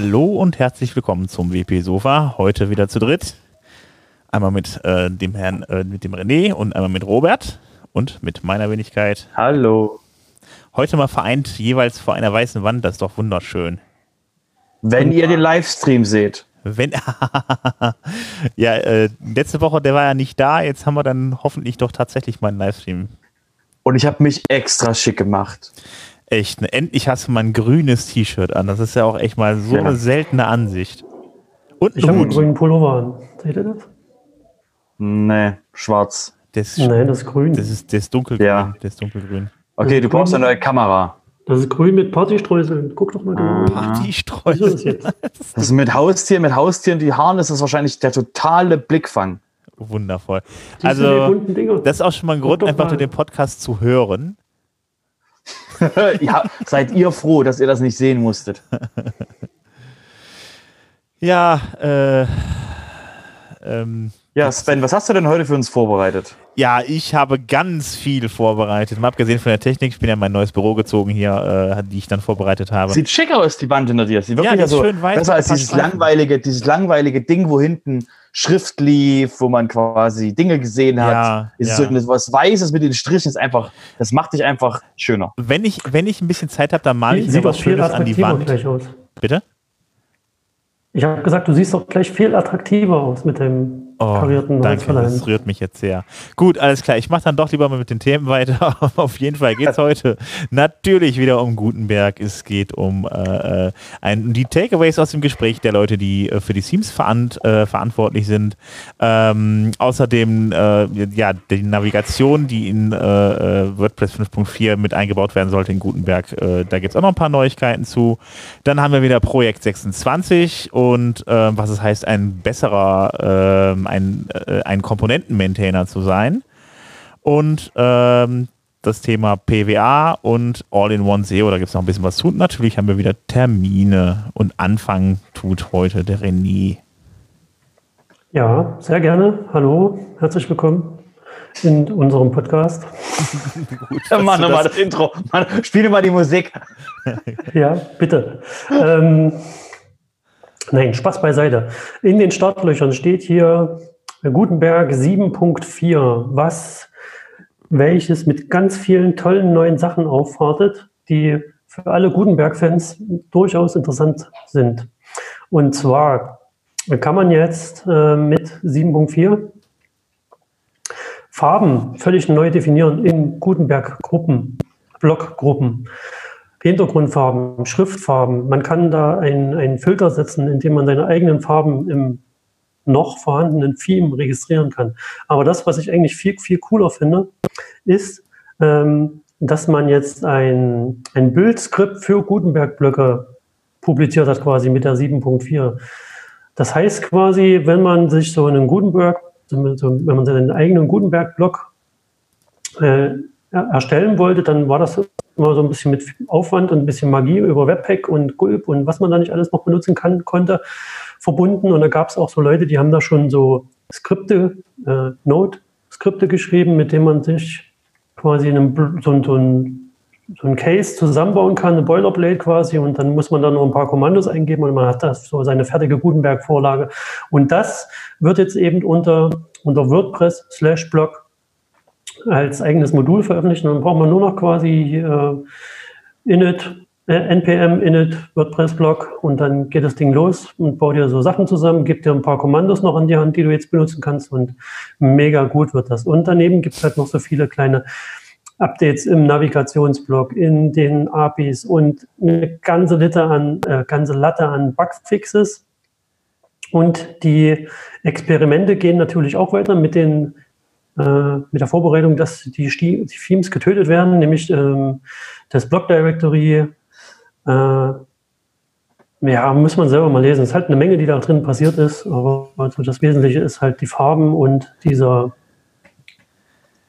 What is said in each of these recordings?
Hallo und herzlich willkommen zum WP Sofa. Heute wieder zu dritt. Einmal mit äh, dem Herrn, äh, mit dem René und einmal mit Robert und mit meiner Wenigkeit. Hallo. Heute mal vereint jeweils vor einer weißen Wand. Das ist doch wunderschön. Wenn ihr den Livestream seht. Wenn, ja, äh, letzte Woche, der war ja nicht da. Jetzt haben wir dann hoffentlich doch tatsächlich mal einen Livestream. Und ich habe mich extra schick gemacht. Echt, ne? endlich hast du mal ein grünes T-Shirt an. Das ist ja auch echt mal so ja. eine seltene Ansicht. Und ich habe einen grünen Pullover an. Seht ihr das? Nee, schwarz. Das ist, Nein, das ist grün. Das ist, das ist dunkelgrün. Ja. Das ist dunkelgrün. Okay, du brauchst eine neue Kamera. Das ist grün mit Partystreuseln. Guck doch mal genau. Ah. Partystreuseln. Das ist mit Haustieren, mit Haustieren, die Haaren, ist das wahrscheinlich der totale Blickfang. Wundervoll. Also, das ist auch schon mal ein Grund, einfach mal. den Podcast zu hören. ja, seid ihr froh, dass ihr das nicht sehen musstet. ja, äh, ähm, ja, Sven, was hast du denn heute für uns vorbereitet? Ja, ich habe ganz viel vorbereitet. Mal abgesehen von der Technik, ich bin ja in mein neues Büro gezogen hier, äh, die ich dann vorbereitet habe. Sieht schick aus, die Wand hinter dir. Sieht wirklich ja, so schön weiß, besser als dieses langweilige, dieses langweilige Ding, wo hinten Schrift lief, wo man quasi Dinge gesehen hat. Ja, ist ja. so was Weißes mit den Strichen ist einfach, das macht dich einfach schöner. Wenn ich, wenn ich ein bisschen Zeit habe, dann male ich was Schönes an die Wand. Bitte? Ich habe gesagt, du siehst doch gleich viel attraktiver aus mit dem Oh, karierten danke, das rührt mich jetzt sehr. Gut, alles klar. Ich mache dann doch lieber mal mit den Themen weiter. Auf jeden Fall geht es heute natürlich wieder um Gutenberg. Es geht um äh, äh, ein, die Takeaways aus dem Gespräch der Leute, die äh, für die Themes verant, äh, verantwortlich sind. Ähm, außerdem äh, ja, die Navigation, die in äh, WordPress 5.4 mit eingebaut werden sollte in Gutenberg. da gibt es auch noch ein paar Neuigkeiten zu. Dann haben wir wieder Projekt 26 und was es heißt, ein besserer ähm, ein, äh, ein Komponenten-Maintainer zu sein. Und ähm, das Thema PWA und All-in-One SEO, da gibt es noch ein bisschen was zu. Und natürlich haben wir wieder Termine und Anfang tut heute der René. Ja, sehr gerne. Hallo, herzlich willkommen in unserem Podcast. Gut, Mach nochmal das, das Intro. Mann, spiele mal die Musik. ja, bitte. ähm, Nein, Spaß beiseite. In den Startlöchern steht hier Gutenberg 7.4, was welches mit ganz vielen tollen neuen Sachen aufwartet, die für alle Gutenberg-Fans durchaus interessant sind. Und zwar kann man jetzt äh, mit 7.4 Farben völlig neu definieren in Gutenberg-Gruppen, Blockgruppen. Hintergrundfarben, Schriftfarben. Man kann da einen Filter setzen, indem man seine eigenen Farben im noch vorhandenen Theme registrieren kann. Aber das, was ich eigentlich viel, viel cooler finde, ist, ähm, dass man jetzt ein, ein Bildskript für Gutenberg-Blöcke publiziert hat, quasi mit der 7.4. Das heißt quasi, wenn man sich so einen Gutenberg, wenn man seinen eigenen Gutenberg-Block äh, erstellen wollte, dann war das immer so ein bisschen mit Aufwand und ein bisschen Magie über Webpack und Gulp und was man da nicht alles noch benutzen kann, konnte, verbunden. Und da gab es auch so Leute, die haben da schon so Skripte, äh, Node-Skripte geschrieben, mit denen man sich quasi einem, so, so, ein, so ein Case zusammenbauen kann, eine Boilerplate quasi, und dann muss man da nur ein paar Kommandos eingeben und man hat das so seine fertige Gutenberg-Vorlage. Und das wird jetzt eben unter, unter WordPress slash Blog als eigenes Modul veröffentlichen. Dann braucht man nur noch quasi äh, init, äh, npm init WordPress-Blog und dann geht das Ding los und baut dir so Sachen zusammen, gibt dir ein paar Kommandos noch an die Hand, die du jetzt benutzen kannst und mega gut wird das. Und daneben gibt es halt noch so viele kleine Updates im Navigationsblog, in den APIs und eine ganze Latte an, äh, ganze Latte an Bugfixes. Und die Experimente gehen natürlich auch weiter mit den mit der Vorbereitung, dass die, die Themes getötet werden, nämlich ähm, das Block Directory. Äh, ja, muss man selber mal lesen. Es ist halt eine Menge, die da drin passiert ist, aber also das Wesentliche ist halt die Farben und dieser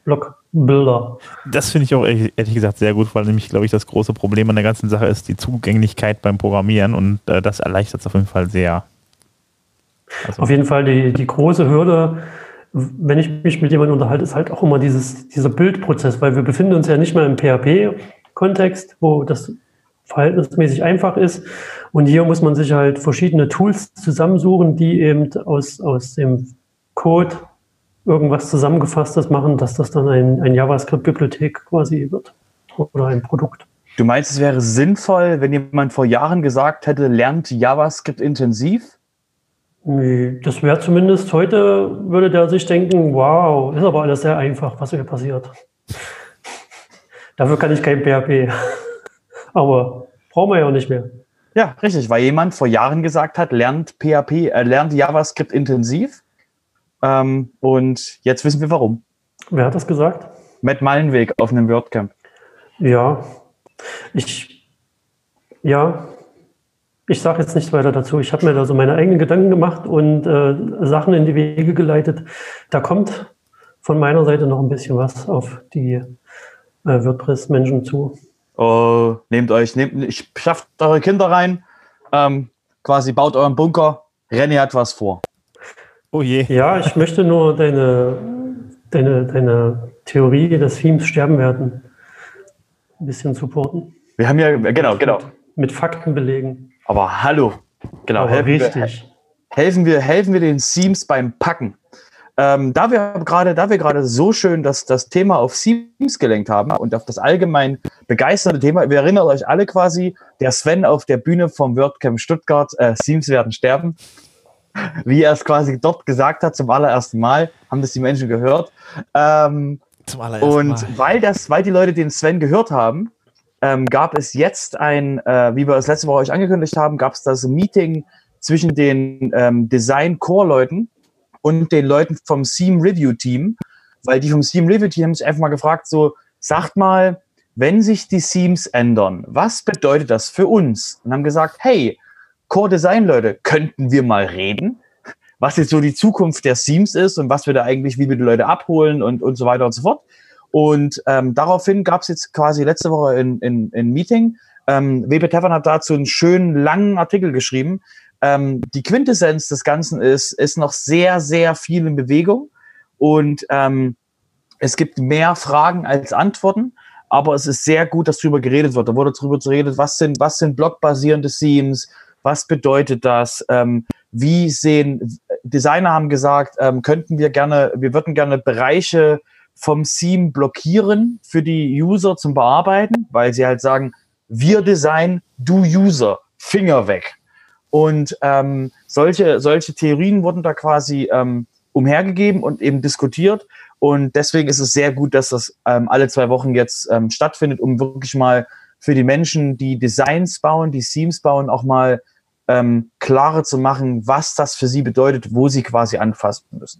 Blockbilder. Das finde ich auch ehrlich, ehrlich, gesagt sehr gut, weil nämlich, glaube ich, das große Problem an der ganzen Sache ist die Zugänglichkeit beim Programmieren und äh, das erleichtert es auf jeden Fall sehr. Also auf jeden Fall die, die große Hürde wenn ich mich mit jemandem unterhalte, ist halt auch immer dieses, dieser Bildprozess, weil wir befinden uns ja nicht mehr im PHP-Kontext, wo das verhältnismäßig einfach ist. Und hier muss man sich halt verschiedene Tools zusammensuchen, die eben aus, aus dem Code irgendwas zusammengefasst machen, dass das dann ein, ein JavaScript-Bibliothek quasi wird oder ein Produkt. Du meinst, es wäre sinnvoll, wenn jemand vor Jahren gesagt hätte, lernt JavaScript intensiv? Nee, das wäre zumindest heute, würde der sich denken, wow, ist aber alles sehr einfach, was hier passiert. Dafür kann ich kein PHP. aber brauchen wir ja auch nicht mehr. Ja, richtig, weil jemand vor Jahren gesagt hat, lernt PHP, äh, lernt JavaScript intensiv. Ähm, und jetzt wissen wir warum. Wer hat das gesagt? Matt Mallenweg auf einem WordCamp. Ja, ich, ja, ich sage jetzt nichts weiter dazu. Ich habe mir da so meine eigenen Gedanken gemacht und äh, Sachen in die Wege geleitet. Da kommt von meiner Seite noch ein bisschen was auf die äh, WordPress-Menschen zu. Oh, nehmt euch, nehmt, schafft eure Kinder rein, ähm, quasi baut euren Bunker. René hat was vor. Oh je. Ja, ich möchte nur deine, deine, deine Theorie, dass Themes sterben werden, ein bisschen supporten. Wir haben ja, genau, genau. Mit Fakten belegen. Aber hallo. Genau, Aber helfen richtig. Wir, helfen wir, helfen wir den Seams beim Packen. Ähm, da wir gerade, da wir gerade so schön das, das Thema auf Seams gelenkt haben und auf das allgemein begeisternde Thema, wir erinnern euch alle quasi, der Sven auf der Bühne vom WordCamp Stuttgart, äh, Seams werden sterben, wie er es quasi dort gesagt hat zum allerersten Mal, haben das die Menschen gehört. Ähm, zum allerersten und Mal. weil das, weil die Leute den Sven gehört haben, ähm, gab es jetzt ein, äh, wie wir es letzte Woche euch angekündigt haben, gab es das Meeting zwischen den ähm, Design-Core-Leuten und den Leuten vom Seam Review Team, weil die vom Seam Review Team haben sich einfach mal gefragt, so, sagt mal, wenn sich die Seams ändern, was bedeutet das für uns? Und haben gesagt, hey, Core Design Leute, könnten wir mal reden? Was jetzt so die Zukunft der Seams ist und was wir da eigentlich, wie wir die Leute abholen und, und so weiter und so fort. Und ähm, daraufhin gab es jetzt quasi letzte Woche ein in, in Meeting. Ähm, WP Tevern hat dazu einen schönen langen Artikel geschrieben. Ähm, die Quintessenz des Ganzen ist, ist noch sehr, sehr viel in Bewegung. Und ähm, es gibt mehr Fragen als Antworten, aber es ist sehr gut, dass darüber geredet wird. Da wurde darüber geredet, was sind, was sind blockbasierende Themes, was bedeutet das, ähm, wie sehen, Designer haben gesagt, ähm, könnten wir gerne, wir würden gerne Bereiche vom Theme blockieren für die User zum Bearbeiten, weil sie halt sagen, wir Design, du User, Finger weg. Und ähm, solche, solche Theorien wurden da quasi ähm, umhergegeben und eben diskutiert. Und deswegen ist es sehr gut, dass das ähm, alle zwei Wochen jetzt ähm, stattfindet, um wirklich mal für die Menschen, die Designs bauen, die Themes bauen, auch mal ähm, klarer zu machen, was das für sie bedeutet, wo sie quasi anfassen müssen.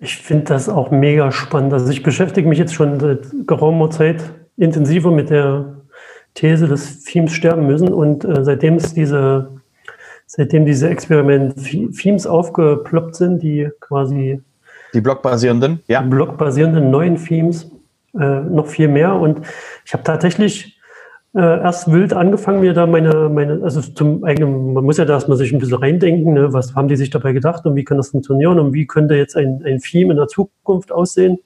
Ich finde das auch mega spannend. Also ich beschäftige mich jetzt schon seit geraumer Zeit intensiver mit der These, dass Themes sterben müssen. Und äh, seitdem es diese, seitdem diese Experiment-Themes aufgeploppt sind, die quasi die blockbasierenden, ja. blockbasierenden neuen Themes, äh, noch viel mehr. Und ich habe tatsächlich äh, erst wild angefangen, mir da meine, meine, also zum eigenen, man muss ja da erstmal sich ein bisschen reindenken, ne, was haben die sich dabei gedacht und wie kann das funktionieren und wie könnte jetzt ein, ein Theme in der Zukunft aussehen.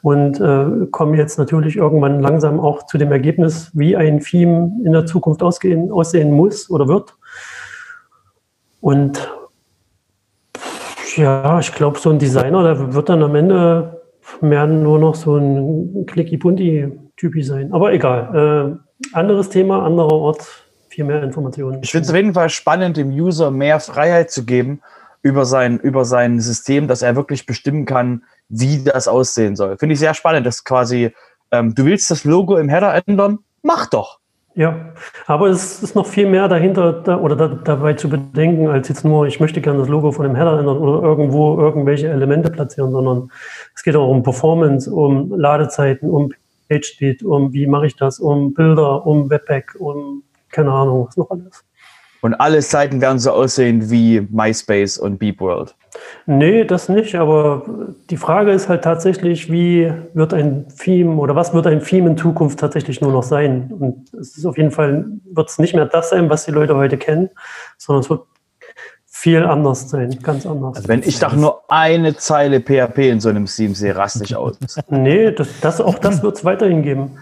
Und äh, komme jetzt natürlich irgendwann langsam auch zu dem Ergebnis, wie ein Theme in der Zukunft ausgehen, aussehen muss oder wird. Und ja, ich glaube, so ein Designer, der wird dann am Ende mehr nur noch so ein Clicky-Bunti-Typi sein. Aber egal. Äh, anderes Thema, anderer Ort, viel mehr Informationen. Ich finde es auf jeden Fall spannend, dem User mehr Freiheit zu geben über sein, über sein System, dass er wirklich bestimmen kann, wie das aussehen soll. Finde ich sehr spannend, dass quasi, ähm, du willst das Logo im Header ändern? Mach doch. Ja, aber es ist noch viel mehr dahinter da, oder da, dabei zu bedenken, als jetzt nur, ich möchte gerne das Logo von dem Header ändern oder irgendwo irgendwelche Elemente platzieren, sondern es geht auch um Performance, um Ladezeiten, um PageSpeed, um wie mache ich das, um Bilder, um Webpack, um keine Ahnung, was noch alles. Und alle Seiten werden so aussehen wie MySpace und BeepWorld. Nee, das nicht, aber die Frage ist halt tatsächlich, wie wird ein Theme oder was wird ein Theme in Zukunft tatsächlich nur noch sein? Und es ist auf jeden Fall, wird es nicht mehr das sein, was die Leute heute kennen, sondern es wird viel anders sein, ganz anders. Also wenn ich doch nur eine Zeile PHP in so einem Steam sehe, raste ich aus. nee, das, das, auch das wird es weiterhin geben.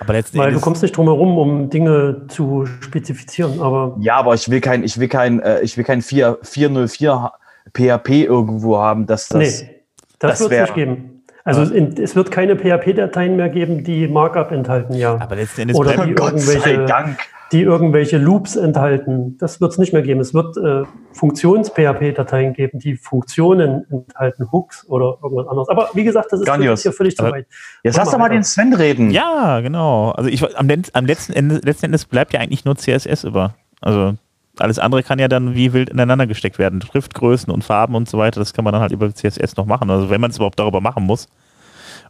Aber Weil du kommst nicht drum herum, um Dinge zu spezifizieren. Aber ja, aber ich will kein, ich will kein, äh, ich will kein 4, 404 PHP irgendwo haben, dass das. Nee, das, das wird es nicht geben. Also ja. in, es wird keine PHP-Dateien mehr geben, die Markup enthalten, ja. Aber letzten Endes Oder die Gott irgendwelche, Dank die irgendwelche Loops enthalten. Das wird es nicht mehr geben. Es wird äh, Funktions-PHP-Dateien geben, die Funktionen enthalten, Hooks oder irgendwas anderes. Aber wie gesagt, das ist Grandios. hier völlig zu weit. Jetzt lass doch mal den Sven reden. Ja, genau. Also ich, am, am letzten, Ende, letzten Endes bleibt ja eigentlich nur CSS über. Also alles andere kann ja dann wie wild ineinander gesteckt werden. Schriftgrößen und Farben und so weiter, das kann man dann halt über CSS noch machen. Also wenn man es überhaupt darüber machen muss.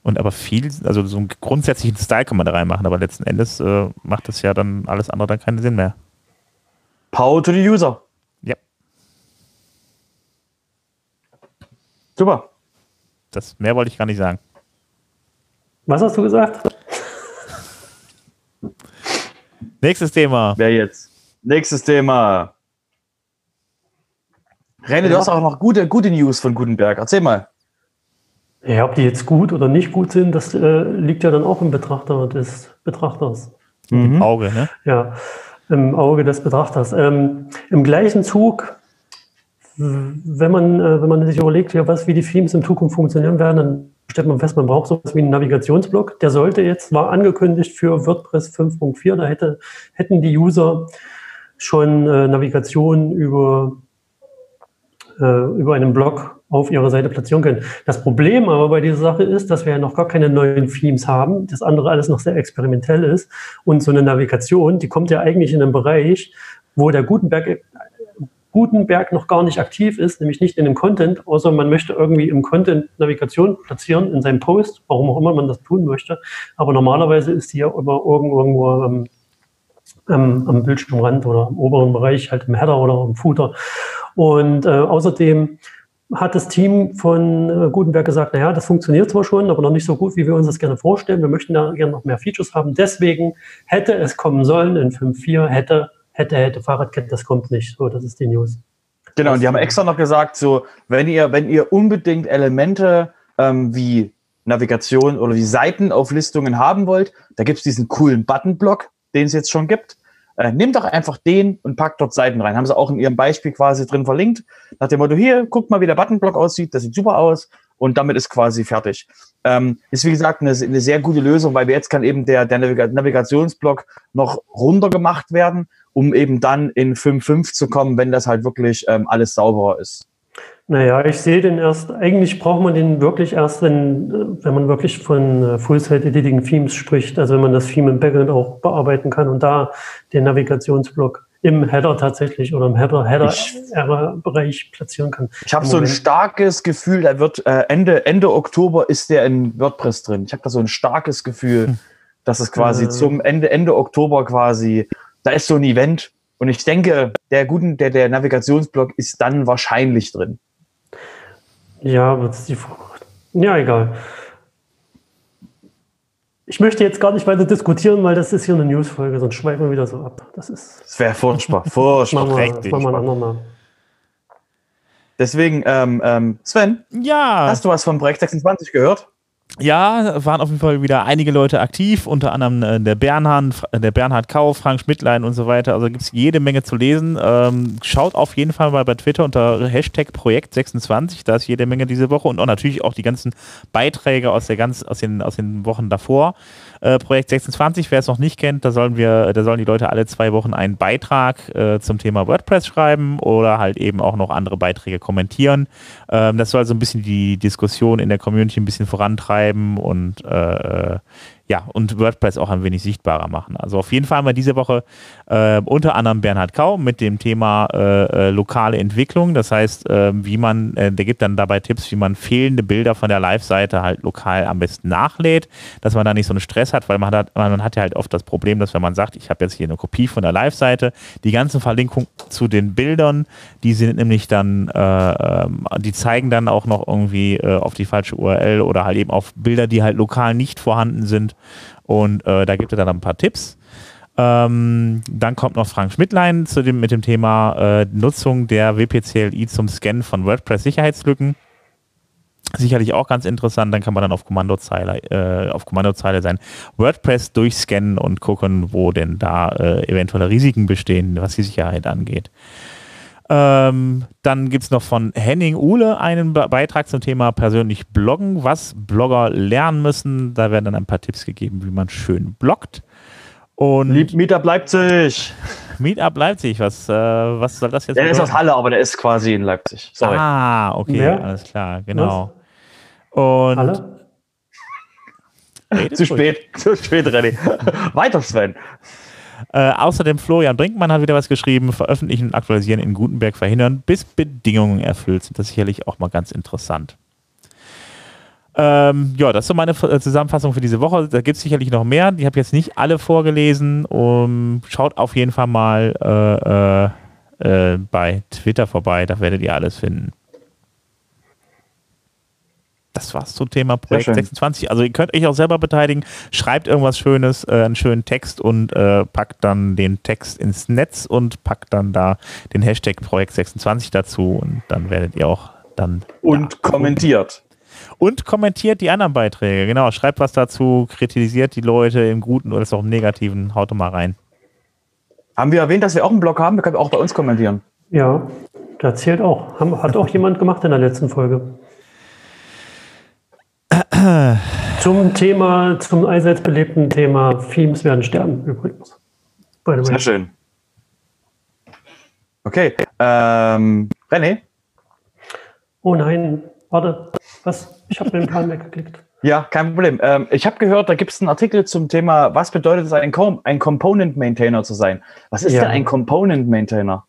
Und aber viel, also so einen grundsätzlichen Style kann man da reinmachen, aber letzten Endes äh, macht das ja dann alles andere dann keinen Sinn mehr. Power to the user. Ja. Super. Das mehr wollte ich gar nicht sagen. Was hast du gesagt? Nächstes Thema. Wer jetzt? Nächstes Thema. Renne, du hast auch noch gute, gute News von Gutenberg. Erzähl mal. Ja, ob die jetzt gut oder nicht gut sind, das äh, liegt ja dann auch im Betrachter des Betrachters. Mhm. Im Auge, ne? Ja, im Auge des Betrachters. Ähm, Im gleichen Zug, wenn man, äh, wenn man sich überlegt, ja, was, wie die Themes in Zukunft funktionieren werden, dann stellt man fest, man braucht sowas wie einen Navigationsblock. Der sollte jetzt, war angekündigt für WordPress 5.4, da hätte, hätten die User schon äh, Navigation über, äh, über einen Blog auf ihrer Seite platzieren können. Das Problem aber bei dieser Sache ist, dass wir ja noch gar keine neuen Themes haben, das andere alles noch sehr experimentell ist und so eine Navigation, die kommt ja eigentlich in einem Bereich, wo der Gutenberg Gutenberg noch gar nicht aktiv ist, nämlich nicht in dem Content, außer man möchte irgendwie im Content Navigation platzieren in seinem Post, warum auch immer man das tun möchte. Aber normalerweise ist die ja immer irgendwo am, am, am Bildschirmrand oder im oberen Bereich, halt im Header oder im Footer. Und äh, außerdem hat das Team von äh, Gutenberg gesagt, naja, das funktioniert zwar schon, aber noch nicht so gut, wie wir uns das gerne vorstellen. Wir möchten da gerne noch mehr Features haben. Deswegen hätte es kommen sollen in 5.4, hätte, hätte, hätte Fahrradkette, das kommt nicht. So, das ist die News. Genau, und die haben extra noch gesagt, so, wenn ihr, wenn ihr unbedingt Elemente ähm, wie Navigation oder wie Seitenauflistungen haben wollt, da gibt es diesen coolen Buttonblock, den es jetzt schon gibt. Äh, nehmt doch einfach den und packt dort Seiten rein. Haben sie auch in ihrem Beispiel quasi drin verlinkt. Nach dem Motto, hier, guckt mal, wie der Buttonblock aussieht. Das sieht super aus. Und damit ist quasi fertig. Ähm, ist wie gesagt eine, eine, sehr gute Lösung, weil jetzt kann eben der, der Navigationsblock noch runtergemacht werden, um eben dann in 5.5 zu kommen, wenn das halt wirklich ähm, alles sauberer ist. Naja, ich sehe den erst, eigentlich braucht man den wirklich erst, wenn, wenn man wirklich von äh, Full-Site-Editing-Themes spricht, also wenn man das Theme im Backend auch bearbeiten kann und da den Navigationsblock im Header tatsächlich oder im Header-Bereich platzieren kann. Ich habe so ein starkes Gefühl, da wird äh, Ende, Ende Oktober ist der in WordPress drin. Ich habe da so ein starkes Gefühl, hm. dass es quasi äh, zum Ende, Ende Oktober quasi, da ist so ein Event und ich denke, der guten, der, der Navigationsblock ist dann wahrscheinlich drin. Ja, aber die Ja, egal. Ich möchte jetzt gar nicht weiter diskutieren, weil das ist hier eine Newsfolge, sonst schweifen wir wieder so ab. Das ist. Das wäre furchtbar. Furchtbar. machen wir, machen wir einen anderen Mal. Deswegen, ähm, ähm, Sven, ja. hast du was vom Projekt 26 gehört? Ja, waren auf jeden Fall wieder einige Leute aktiv, unter anderem äh, der Bernhard, der Bernhard Kau, Frank Schmidtlein und so weiter. Also gibt es jede Menge zu lesen. Ähm, schaut auf jeden Fall mal bei Twitter unter Hashtag Projekt26, da ist jede Menge diese Woche und auch natürlich auch die ganzen Beiträge aus, der ganz, aus, den, aus den Wochen davor. Äh, Projekt 26, wer es noch nicht kennt, da sollen wir, da sollen die Leute alle zwei Wochen einen Beitrag äh, zum Thema WordPress schreiben oder halt eben auch noch andere Beiträge kommentieren. Ähm, das soll so ein bisschen die Diskussion in der Community ein bisschen vorantreiben und äh, ja, und WordPress auch ein wenig sichtbarer machen. Also auf jeden Fall haben wir diese Woche äh, unter anderem Bernhard Kau mit dem Thema äh, äh, lokale Entwicklung. Das heißt, äh, wie man, äh, der gibt dann dabei Tipps, wie man fehlende Bilder von der Live-Seite halt lokal am besten nachlädt, dass man da nicht so einen Stress hat, weil man hat, man hat ja halt oft das Problem, dass wenn man sagt, ich habe jetzt hier eine Kopie von der Live-Seite, die ganzen Verlinkungen zu den Bildern, die sind nämlich dann, äh, ähm, die zeigen dann auch noch irgendwie auf die falsche URL oder halt eben auf Bilder, die halt lokal nicht vorhanden sind. Und äh, da gibt er dann ein paar Tipps. Ähm, dann kommt noch Frank Schmidtlein zu dem, mit dem Thema äh, Nutzung der WPCLI zum Scannen von WordPress-Sicherheitslücken. Sicherlich auch ganz interessant, dann kann man dann auf Kommandozeile, äh, auf Kommandozeile sein WordPress durchscannen und gucken, wo denn da äh, eventuelle Risiken bestehen, was die Sicherheit angeht. Ähm, dann gibt es noch von Henning Uhle einen Be Beitrag zum Thema persönlich bloggen, was Blogger lernen müssen. Da werden dann ein paar Tipps gegeben, wie man schön bloggt. Und Lieb Meetup Leipzig. Meetup Leipzig, was, äh, was soll das jetzt? Der ist aus Halle, aber der ist quasi in Leipzig. Sorry. Ah, okay, Wer? alles klar, genau. Was? Und Halle? zu spät, zu spät, René. Weiter, Sven. Äh, außerdem Florian Brinkmann hat wieder was geschrieben, veröffentlichen und aktualisieren in Gutenberg verhindern, bis Bedingungen erfüllt sind. Das ist sicherlich auch mal ganz interessant. Ähm, ja, das ist so meine äh, Zusammenfassung für diese Woche. Da gibt es sicherlich noch mehr. Ich habe jetzt nicht alle vorgelesen. Um, schaut auf jeden Fall mal äh, äh, äh, bei Twitter vorbei, da werdet ihr alles finden. Das war's zum Thema Projekt 26. Also ihr könnt euch auch selber beteiligen. Schreibt irgendwas Schönes, äh, einen schönen Text und äh, packt dann den Text ins Netz und packt dann da den Hashtag Projekt 26 dazu und dann werdet ihr auch dann. Und kommentiert. Und kommentiert die anderen Beiträge. Genau, schreibt was dazu, kritisiert die Leute im Guten oder auch im Negativen. Haut doch mal rein. Haben wir erwähnt, dass wir auch einen Blog haben? Wir können auch bei uns kommentieren. Ja, da zählt auch. Hat auch jemand gemacht in der letzten Folge. Zum Thema, zum allseits belebten Thema Themes werden sterben übrigens. Sehr schön. Okay, ähm, René? Oh nein, warte, was? Ich habe den Plan weggeklickt. Ja, kein Problem. Ähm, ich habe gehört, da gibt es einen Artikel zum Thema, was bedeutet es, ein, Com ein Component Maintainer zu sein? Was ist ja. denn ein Component Maintainer?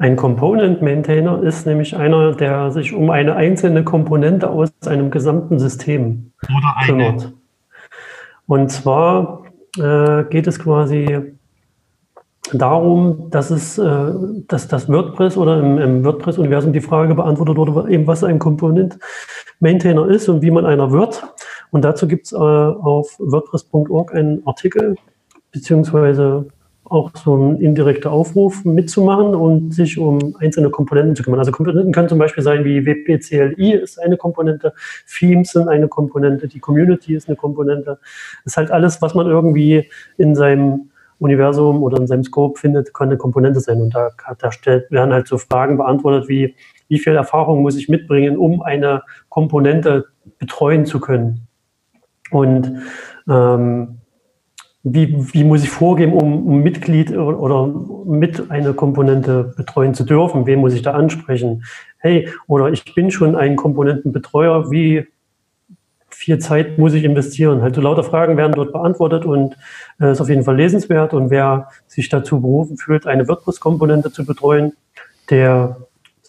Ein Component Maintainer ist nämlich einer, der sich um eine einzelne Komponente aus einem gesamten System Oder kümmert. Und zwar äh, geht es quasi darum, dass es, äh, dass das WordPress oder im, im WordPress-Universum die Frage beantwortet wurde, eben was ein Component Maintainer ist und wie man einer wird. Und dazu gibt es äh, auf WordPress.org einen Artikel, beziehungsweise auch so ein indirekter Aufruf mitzumachen und sich um einzelne Komponenten zu kümmern. Also Komponenten können zum Beispiel sein wie WPCLI ist eine Komponente, Themes sind eine Komponente, die Community ist eine Komponente. Das ist halt alles, was man irgendwie in seinem Universum oder in seinem Scope findet, kann eine Komponente sein. Und da, da stellt, werden halt so Fragen beantwortet wie, wie viel Erfahrung muss ich mitbringen, um eine Komponente betreuen zu können? Und ähm, wie, wie muss ich vorgehen, um, Mitglied oder mit einer Komponente betreuen zu dürfen? Wen muss ich da ansprechen? Hey, oder ich bin schon ein Komponentenbetreuer, wie viel Zeit muss ich investieren? Halt so lauter Fragen werden dort beantwortet und äh, ist auf jeden Fall lesenswert. Und wer sich dazu berufen fühlt, eine WordPress-Komponente zu betreuen, der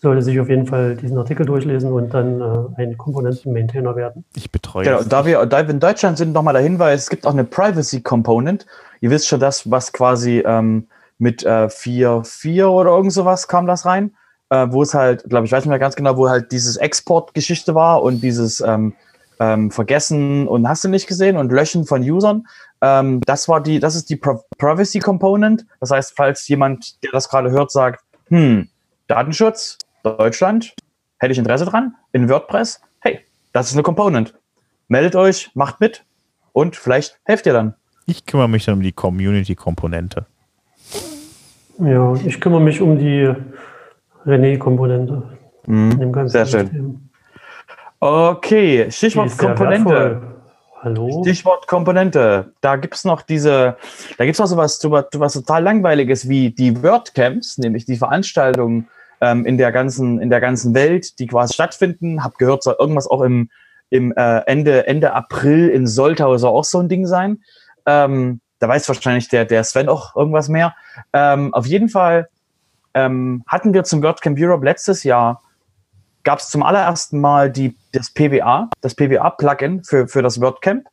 sollte sich auf jeden Fall diesen Artikel durchlesen und dann äh, ein Komponenten-Maintainer werden. Ich betreue. Genau, da wir, da wir in Deutschland sind, nochmal der Hinweis, es gibt auch eine Privacy-Component. Ihr wisst schon das, was quasi ähm, mit äh, 4.4 oder irgend sowas kam das rein, äh, wo es halt, glaube ich, weiß nicht mehr ganz genau, wo halt dieses Export-Geschichte war und dieses ähm, ähm, Vergessen und hast du nicht gesehen und Löschen von Usern. Ähm, das war die, das ist die Privacy Component. Das heißt, falls jemand, der das gerade hört, sagt, hm, Datenschutz, Deutschland, hätte ich Interesse dran, in WordPress, hey, das ist eine Component. Meldet euch, macht mit und vielleicht helft ihr dann. Ich kümmere mich dann um die Community-Komponente. Ja, ich kümmere mich um die René-Komponente. Mhm, sehr schön. Okay, Stichwort Komponente. Hallo? Stichwort Komponente. Da gibt es noch diese, da gibt es noch sowas, was total langweiliges wie die WordCamps, nämlich die Veranstaltungen, ähm, in der ganzen in der ganzen Welt, die quasi stattfinden. Hab gehört, soll irgendwas auch im im äh, Ende Ende April in Soltau soll auch so ein Ding sein. Ähm, da weiß wahrscheinlich der der Sven auch irgendwas mehr. Ähm, auf jeden Fall ähm, hatten wir zum WordCamp Europe letztes Jahr gab es zum allerersten Mal die, das PWA, das PWA-Plugin für, für das WordCamp.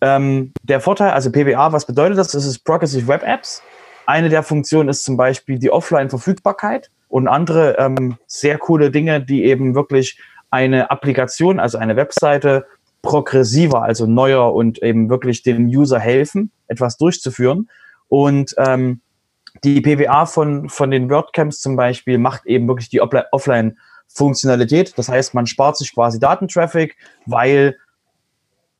Ähm, der Vorteil, also PWA, was bedeutet das? Das ist Progressive Web Apps. Eine der Funktionen ist zum Beispiel die Offline-Verfügbarkeit und andere ähm, sehr coole Dinge, die eben wirklich eine Applikation, also eine Webseite progressiver, also neuer und eben wirklich dem User helfen, etwas durchzuführen. Und ähm, die PWA von, von den WordCamps zum Beispiel macht eben wirklich die Offline-Funktionalität. Das heißt, man spart sich quasi Datentraffic, weil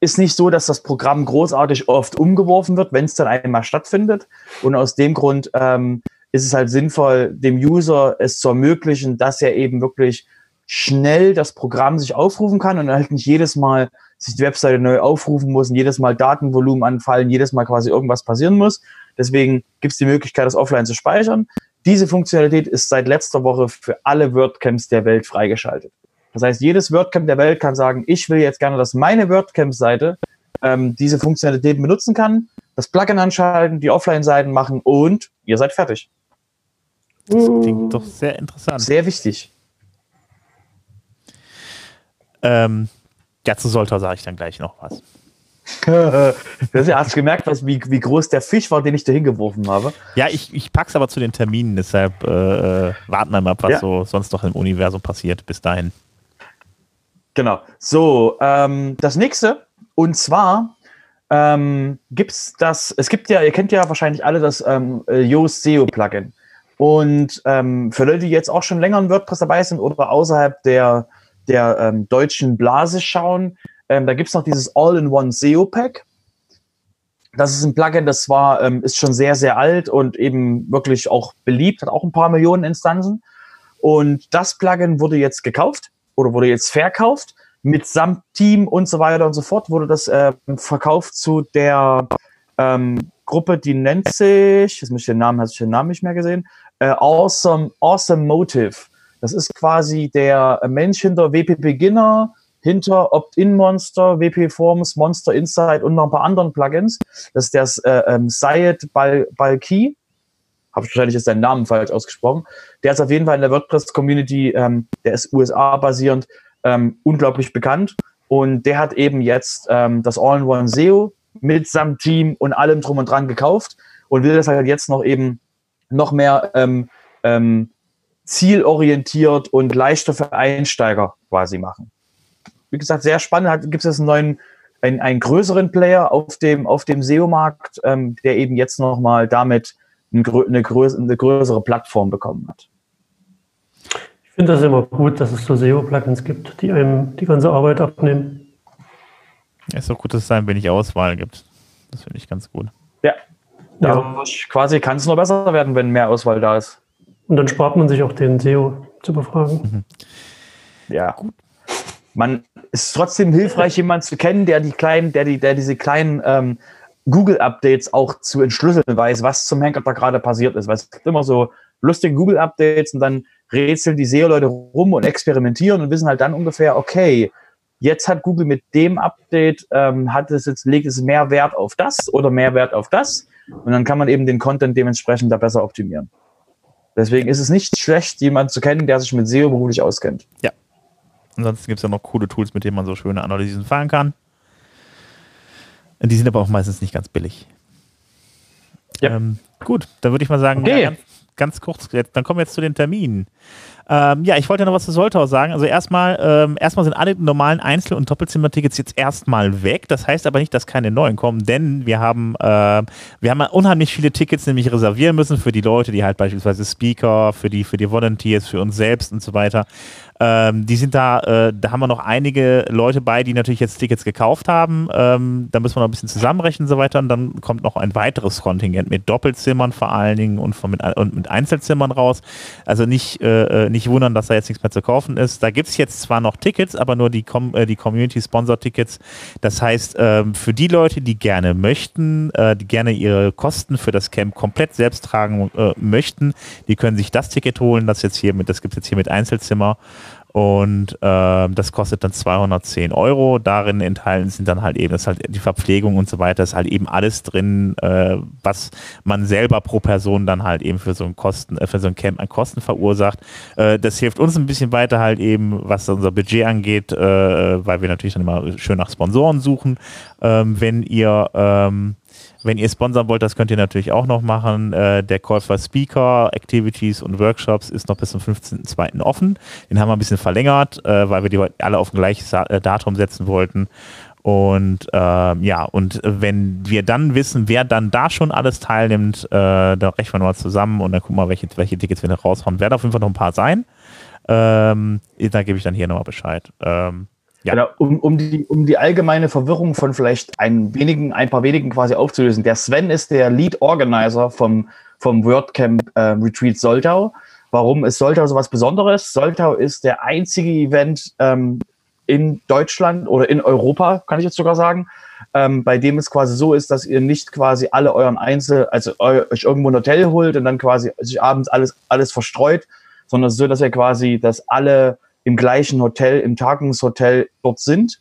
ist nicht so, dass das Programm großartig oft umgeworfen wird, wenn es dann einmal stattfindet. Und aus dem Grund ähm, ist es halt sinnvoll, dem User es zu ermöglichen, dass er eben wirklich schnell das Programm sich aufrufen kann und halt nicht jedes Mal sich die Webseite neu aufrufen muss und jedes Mal Datenvolumen anfallen, jedes Mal quasi irgendwas passieren muss. Deswegen gibt es die Möglichkeit, das offline zu speichern. Diese Funktionalität ist seit letzter Woche für alle WordCamps der Welt freigeschaltet. Das heißt, jedes WordCamp der Welt kann sagen, ich will jetzt gerne, dass meine WordCamp-Seite ähm, diese Funktionalität benutzen kann, das Plugin anschalten, die Offline-Seiten machen und ihr seid fertig. Das klingt doch sehr interessant. Sehr wichtig. Ähm, ja, zu Solter sage ich dann gleich noch was. das hast du gemerkt, was, wie, wie groß der Fisch war, den ich da hingeworfen habe? Ja, ich, ich pack's aber zu den Terminen, deshalb äh, warten wir mal ab, was ja. so sonst noch im Universum passiert. Bis dahin. Genau. So, ähm, das nächste, und zwar ähm, gibt's das, es gibt ja, ihr kennt ja wahrscheinlich alle das ähm, Yoast SEO Plugin. Und ähm, für Leute, die jetzt auch schon länger in WordPress dabei sind oder außerhalb der der ähm, deutschen Blase schauen, ähm, da gibt's noch dieses All-in-One SEO-Pack. Das ist ein Plugin, das war, ähm, ist schon sehr, sehr alt und eben wirklich auch beliebt, hat auch ein paar Millionen Instanzen. Und das Plugin wurde jetzt gekauft oder wurde jetzt verkauft mit samt Team und so weiter und so fort wurde das äh, verkauft zu der ähm, Gruppe, die nennt sich, jetzt muss ich den Namen, hast du den Namen nicht mehr gesehen, äh, Awesome, awesome Motive. Das ist quasi der Mensch hinter WP Beginner, hinter Opt-in-Monster, WP Forms, Monster Insight und noch ein paar anderen Plugins. Das ist der äh, ähm, Syed Bal Balki. Habe ich wahrscheinlich jetzt seinen Namen falsch ausgesprochen. Der ist auf jeden Fall in der WordPress-Community, ähm, der ist USA-basierend, ähm, unglaublich bekannt. Und der hat eben jetzt ähm, das All-in-One SEO mit seinem Team und allem drum und dran gekauft und will das halt jetzt noch eben noch mehr ähm, ähm, zielorientiert und leichter für Einsteiger quasi machen. Wie gesagt, sehr spannend. Gibt es jetzt einen neuen, einen, einen größeren Player auf dem, auf dem SEO-Markt, ähm, der eben jetzt nochmal damit eine, eine, größ eine größere Plattform bekommen hat. Ich finde das immer gut, dass es so SEO-Plugins gibt, die einem die ganze Arbeit abnehmen. Ja, ist doch gut, dass es ein wenig Auswahl gibt. Das finde ich ganz gut. Ja. Da ja. quasi kann es nur besser werden, wenn mehr Auswahl da ist. Und dann spart man sich auch den SEO zu befragen. Mhm. Ja. Gut. Man ist trotzdem hilfreich, jemanden zu kennen, der die kleinen, der die, der diese kleinen ähm, Google-Updates auch zu entschlüsseln weiß, was zum Henker da gerade passiert ist. Weil es gibt immer so lustige Google-Updates und dann rätseln die SEO-Leute rum und experimentieren und wissen halt dann ungefähr, okay, jetzt hat Google mit dem Update, ähm, hat es jetzt, legt es mehr Wert auf das oder mehr Wert auf das. Und dann kann man eben den Content dementsprechend da besser optimieren. Deswegen ist es nicht schlecht, jemanden zu kennen, der sich mit SEO beruflich auskennt. Ja. Ansonsten gibt es ja noch coole Tools, mit denen man so schöne Analysen fahren kann. Die sind aber auch meistens nicht ganz billig. Ja. Ähm, gut, dann würde ich mal sagen, okay. ja, ganz, kurz, dann kommen wir jetzt zu den Terminen. Ähm, ja, ich wollte noch was zu Soltau sagen. Also erstmal, ähm, erstmal sind alle normalen Einzel- und Doppelzimmertickets jetzt erstmal weg. Das heißt aber nicht, dass keine neuen kommen, denn wir haben, äh, wir haben unheimlich viele Tickets nämlich reservieren müssen für die Leute, die halt beispielsweise Speaker, für die, für die Volunteers, für uns selbst und so weiter. Ähm, die sind da, äh, da haben wir noch einige Leute bei, die natürlich jetzt Tickets gekauft haben. Ähm, da müssen wir noch ein bisschen zusammenrechnen und so weiter. Und dann kommt noch ein weiteres Kontingent mit Doppelzimmern vor allen Dingen und, von, mit, und mit Einzelzimmern raus. Also nicht, äh, nicht wundern, dass da jetzt nichts mehr zu kaufen ist. Da gibt es jetzt zwar noch Tickets, aber nur die, Com äh, die Community-Sponsor-Tickets. Das heißt, ähm, für die Leute, die gerne möchten, äh, die gerne ihre Kosten für das Camp komplett selbst tragen äh, möchten, die können sich das Ticket holen. Das jetzt hier mit, das gibt es jetzt hier mit Einzelzimmer. Und äh, das kostet dann 210 Euro. Darin enthalten sind dann halt eben, das ist halt die Verpflegung und so weiter, ist halt eben alles drin, äh, was man selber pro Person dann halt eben für so ein Kosten, äh, für so ein Camp an Kosten verursacht. Äh, das hilft uns ein bisschen weiter halt eben, was unser Budget angeht, äh, weil wir natürlich dann immer schön nach Sponsoren suchen. Ähm, wenn ihr ähm, wenn ihr sponsern wollt, das könnt ihr natürlich auch noch machen. Äh, der Käufer Speaker, Activities und Workshops ist noch bis zum 15.02. offen. Den haben wir ein bisschen verlängert, äh, weil wir die alle auf ein gleiches äh, Datum setzen wollten. Und äh, ja, und wenn wir dann wissen, wer dann da schon alles teilnimmt, äh, dann rechnen wir mal zusammen und dann gucken wir, welche, welche Tickets wir noch raushauen. Werden auf jeden Fall noch ein paar sein. Ähm, da gebe ich dann hier nochmal Bescheid. Ähm, ja. Genau, um, um, die, um die allgemeine Verwirrung von vielleicht ein, wenigen, ein paar wenigen quasi aufzulösen. Der Sven ist der Lead Organizer vom, vom WordCamp äh, Retreat Soltau. Warum ist Soltau so was Besonderes? Soltau ist der einzige Event ähm, in Deutschland oder in Europa, kann ich jetzt sogar sagen, ähm, bei dem es quasi so ist, dass ihr nicht quasi alle euren Einzel, also eu, euch irgendwo ein Hotel holt und dann quasi sich abends alles, alles verstreut, sondern so, dass ihr quasi, dass alle im gleichen Hotel, im Tagungshotel dort sind.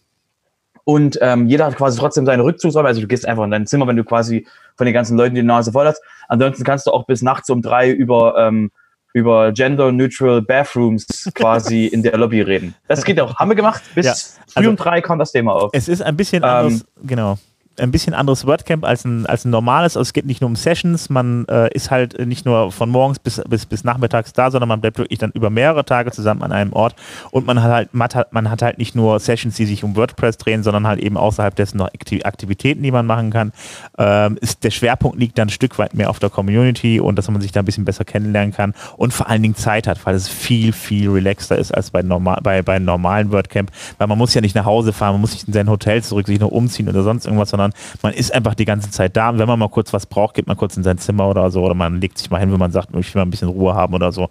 Und ähm, jeder hat quasi trotzdem seine Rückzugsräume. Also du gehst einfach in dein Zimmer, wenn du quasi von den ganzen Leuten die Nase voll hast. Ansonsten kannst du auch bis nachts um drei über, ähm, über Gender-Neutral Bathrooms quasi in der Lobby reden. Das geht auch. Haben wir gemacht. Bis ja, früh also um drei kam das Thema auf. Es ist ein bisschen anders, ähm, genau ein bisschen anderes WordCamp als ein, als ein normales. Also es geht nicht nur um Sessions, man äh, ist halt nicht nur von morgens bis, bis, bis nachmittags da, sondern man bleibt wirklich dann über mehrere Tage zusammen an einem Ort und man hat halt, man hat, halt nicht nur Sessions, die sich um WordPress drehen, sondern halt eben außerhalb dessen noch Aktivitäten, die man machen kann. Ähm, ist, der Schwerpunkt liegt dann ein Stück weit mehr auf der Community und dass man sich da ein bisschen besser kennenlernen kann und vor allen Dingen Zeit hat, weil es viel, viel relaxter ist als bei, normal, bei, bei normalen WordCamp, weil man muss ja nicht nach Hause fahren, man muss nicht in sein Hotel zurück, sich noch umziehen oder sonst irgendwas, sondern sondern man ist einfach die ganze Zeit da. Und wenn man mal kurz was braucht, geht man kurz in sein Zimmer oder so. Oder man legt sich mal hin, wenn man sagt, ich will mal ein bisschen Ruhe haben oder so.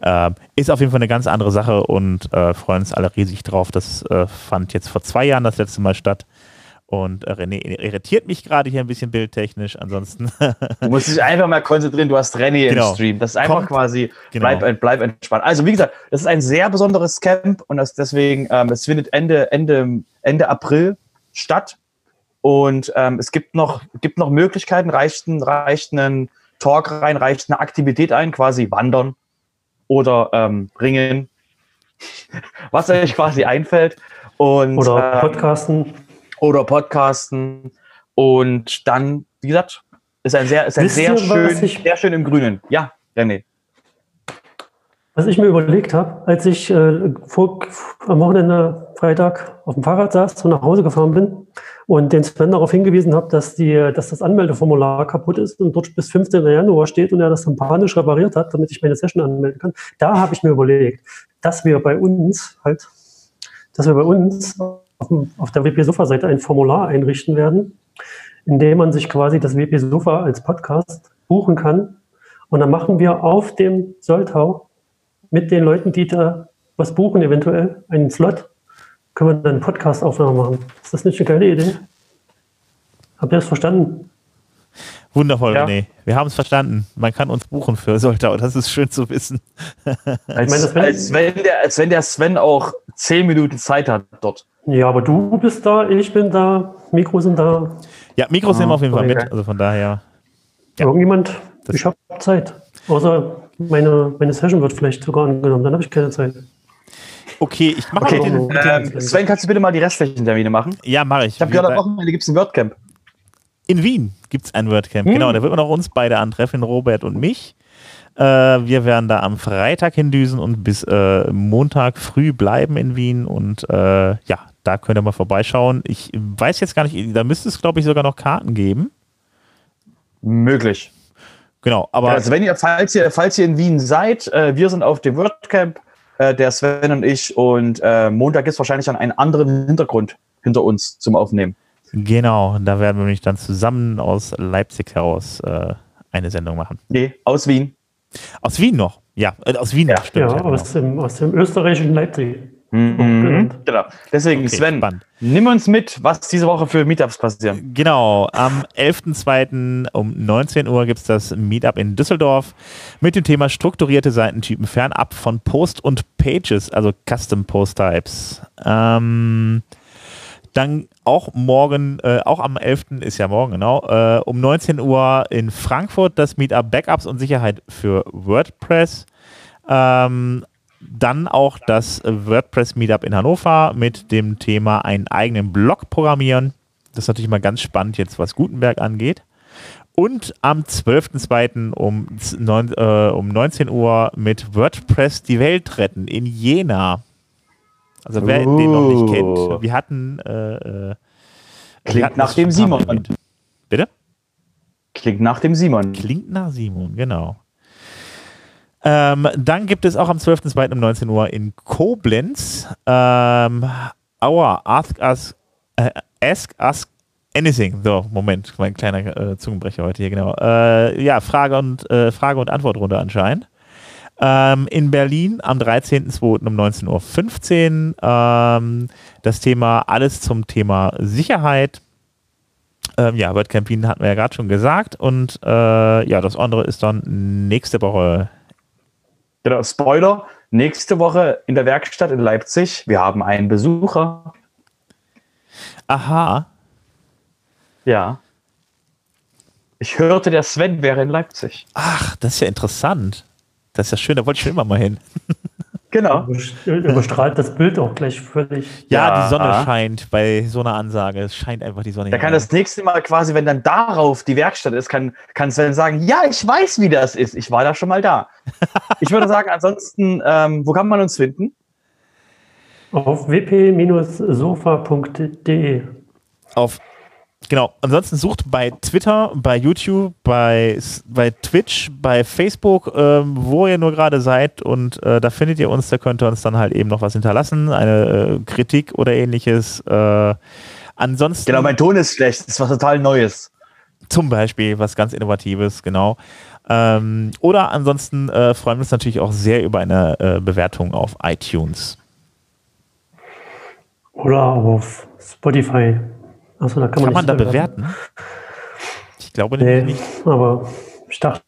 Äh, ist auf jeden Fall eine ganz andere Sache und äh, freuen uns alle riesig drauf. Das äh, fand jetzt vor zwei Jahren das letzte Mal statt. Und äh, René irritiert mich gerade hier ein bisschen bildtechnisch. Ansonsten. du musst dich einfach mal konzentrieren. Du hast René genau. im Stream. Das ist einfach Kommt. quasi, genau. bleib, bleib entspannt. Also, wie gesagt, das ist ein sehr besonderes Camp und das deswegen, ähm, es findet Ende, Ende, Ende April statt. Und ähm, es gibt noch, gibt noch Möglichkeiten, reicht, reicht einen Talk rein, reicht eine Aktivität ein, quasi wandern oder ähm, ringen, was euch quasi einfällt. Und, oder ähm, podcasten. Oder podcasten. Und dann, wie gesagt, ist ein sehr, ist ein sehr schön, sehr schön im Grünen. Ja, René. Was ich mir überlegt habe, als ich äh, vor, am Wochenende Freitag auf dem Fahrrad saß und nach Hause gefahren bin und den Sven darauf hingewiesen habe, dass, die, dass das Anmeldeformular kaputt ist und dort bis 15. Januar steht und er das dann panisch repariert hat, damit ich meine Session anmelden kann. Da habe ich mir überlegt, dass wir bei uns halt, dass wir bei uns auf, auf der WP Sofa Seite ein Formular einrichten werden, in dem man sich quasi das WP Sofa als Podcast buchen kann. Und dann machen wir auf dem Soltau mit den Leuten, die da was buchen, eventuell einen Slot, können wir dann einen Podcast-Aufnahme machen. Ist das nicht eine geile Idee? Habt ihr das verstanden? Wundervoll, ja. René. Wir haben es verstanden. Man kann uns buchen für Soltau. Das ist schön zu wissen. als, meine, als, wenn der, als wenn der Sven auch zehn Minuten Zeit hat dort. Ja, aber du bist da, ich bin da, Mikros sind da. Ja, Mikros ah, nehmen wir auf jeden Fall mit. Also von daher. Ja. Irgendjemand, ich habe Zeit. Außer meine, meine Session wird vielleicht sogar angenommen, dann habe ich keine Zeit. Okay, ich mache okay, den, ähm, Sven, kannst du bitte mal die restlichen Termine machen? Ja, mache ich. Ich habe gerade auch mal, gibt es ein WordCamp. In Wien gibt es ein WordCamp, hm. genau. Da wird man auch uns beide antreffen, Robert und mich. Äh, wir werden da am Freitag hindüsen und bis äh, Montag früh bleiben in Wien. Und äh, ja, da könnt ihr mal vorbeischauen. Ich weiß jetzt gar nicht, da müsste es, glaube ich, sogar noch Karten geben. Möglich. Genau, aber. Also wenn ihr, falls ihr, falls ihr in Wien seid, äh, wir sind auf dem WordCamp, äh, der Sven und ich, und äh, Montag ist wahrscheinlich dann einen anderen Hintergrund hinter uns zum Aufnehmen. Genau, da werden wir nämlich dann zusammen aus Leipzig heraus äh, eine Sendung machen. Nee, aus Wien. Aus Wien noch, ja, äh, aus Wien, ja, stimmt. Ja, ja aus, dem, aus dem österreichischen Leipzig. Mhm. Genau. Deswegen, okay, Sven, spannend. nimm uns mit, was diese Woche für Meetups passieren. Genau, am 11.02. um 19 Uhr gibt es das Meetup in Düsseldorf mit dem Thema strukturierte Seitentypen fernab von Post und Pages, also Custom Post Types. Ähm, dann auch morgen, äh, auch am 11. ist ja morgen, genau, äh, um 19 Uhr in Frankfurt das Meetup Backups und Sicherheit für WordPress. Ähm, dann auch das WordPress Meetup in Hannover mit dem Thema einen eigenen Blog programmieren. Das ist natürlich mal ganz spannend jetzt, was Gutenberg angeht. Und am 12.02. Um, äh, um 19 Uhr mit WordPress die Welt retten in Jena. Also wer uh. den noch nicht kennt, wir hatten äh, äh Klingt nach dem Simon. Bitte? Klingt nach dem Simon. Klingt nach Simon, genau. Ähm, dann gibt es auch am 12.02. um 19 Uhr in Koblenz ähm, Our Ask Us, äh, Ask Us Anything. So, Moment, mein kleiner äh, Zungenbrecher heute hier, genau. Äh, ja, Frage und, äh, Frage und Antwortrunde anscheinend. Ähm, in Berlin am 13.02. um 19.15 Uhr ähm, das Thema alles zum Thema Sicherheit. Ähm, ja, World Camping hatten wir ja gerade schon gesagt. Und äh, ja, das andere ist dann nächste Woche. Genau, Spoiler. Nächste Woche in der Werkstatt in Leipzig. Wir haben einen Besucher. Aha. Ja. Ich hörte, der Sven wäre in Leipzig. Ach, das ist ja interessant. Das ist ja schön, da wollte ich schon immer mal hin. Genau. Überstrahlt das Bild auch gleich völlig. Ja, ja, die Sonne scheint bei so einer Ansage. Es scheint einfach die Sonne. Da kann das nächste Mal quasi, wenn dann darauf die Werkstatt ist, kann, kann Sven sagen, ja, ich weiß, wie das ist. Ich war da schon mal da. ich würde sagen, ansonsten, ähm, wo kann man uns finden? Auf wp-sofa.de. Auf Genau. Ansonsten sucht bei Twitter, bei YouTube, bei, bei Twitch, bei Facebook, ähm, wo ihr nur gerade seid und äh, da findet ihr uns, da könnt ihr uns dann halt eben noch was hinterlassen, eine äh, Kritik oder ähnliches. Äh, ansonsten. Genau, mein Ton ist schlecht, das ist was total Neues. Zum Beispiel was ganz Innovatives, genau. Ähm, oder ansonsten äh, freuen wir uns natürlich auch sehr über eine äh, Bewertung auf iTunes. Oder auf Spotify. Achso, da kann man, kann man da bewerten? Ich glaube nee, nicht. Aber ich dachte.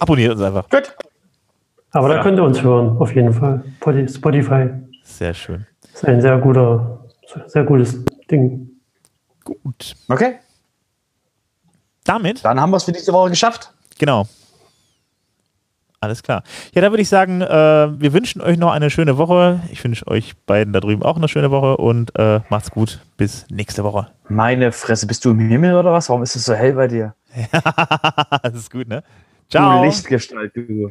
Abonniert uns einfach. Gut. Aber ja. da könnt ihr uns hören, auf jeden Fall. Spotify. Sehr schön. Ist ein sehr guter, sehr gutes Ding. Gut. Okay. Damit. Dann haben wir es für diese Woche geschafft. Genau. Alles klar. Ja, da würde ich sagen, äh, wir wünschen euch noch eine schöne Woche. Ich wünsche euch beiden da drüben auch eine schöne Woche und äh, macht's gut. Bis nächste Woche. Meine Fresse, bist du im Himmel oder was? Warum ist es so hell bei dir? das ist gut, ne? Ciao. Du Lichtgestalt, du.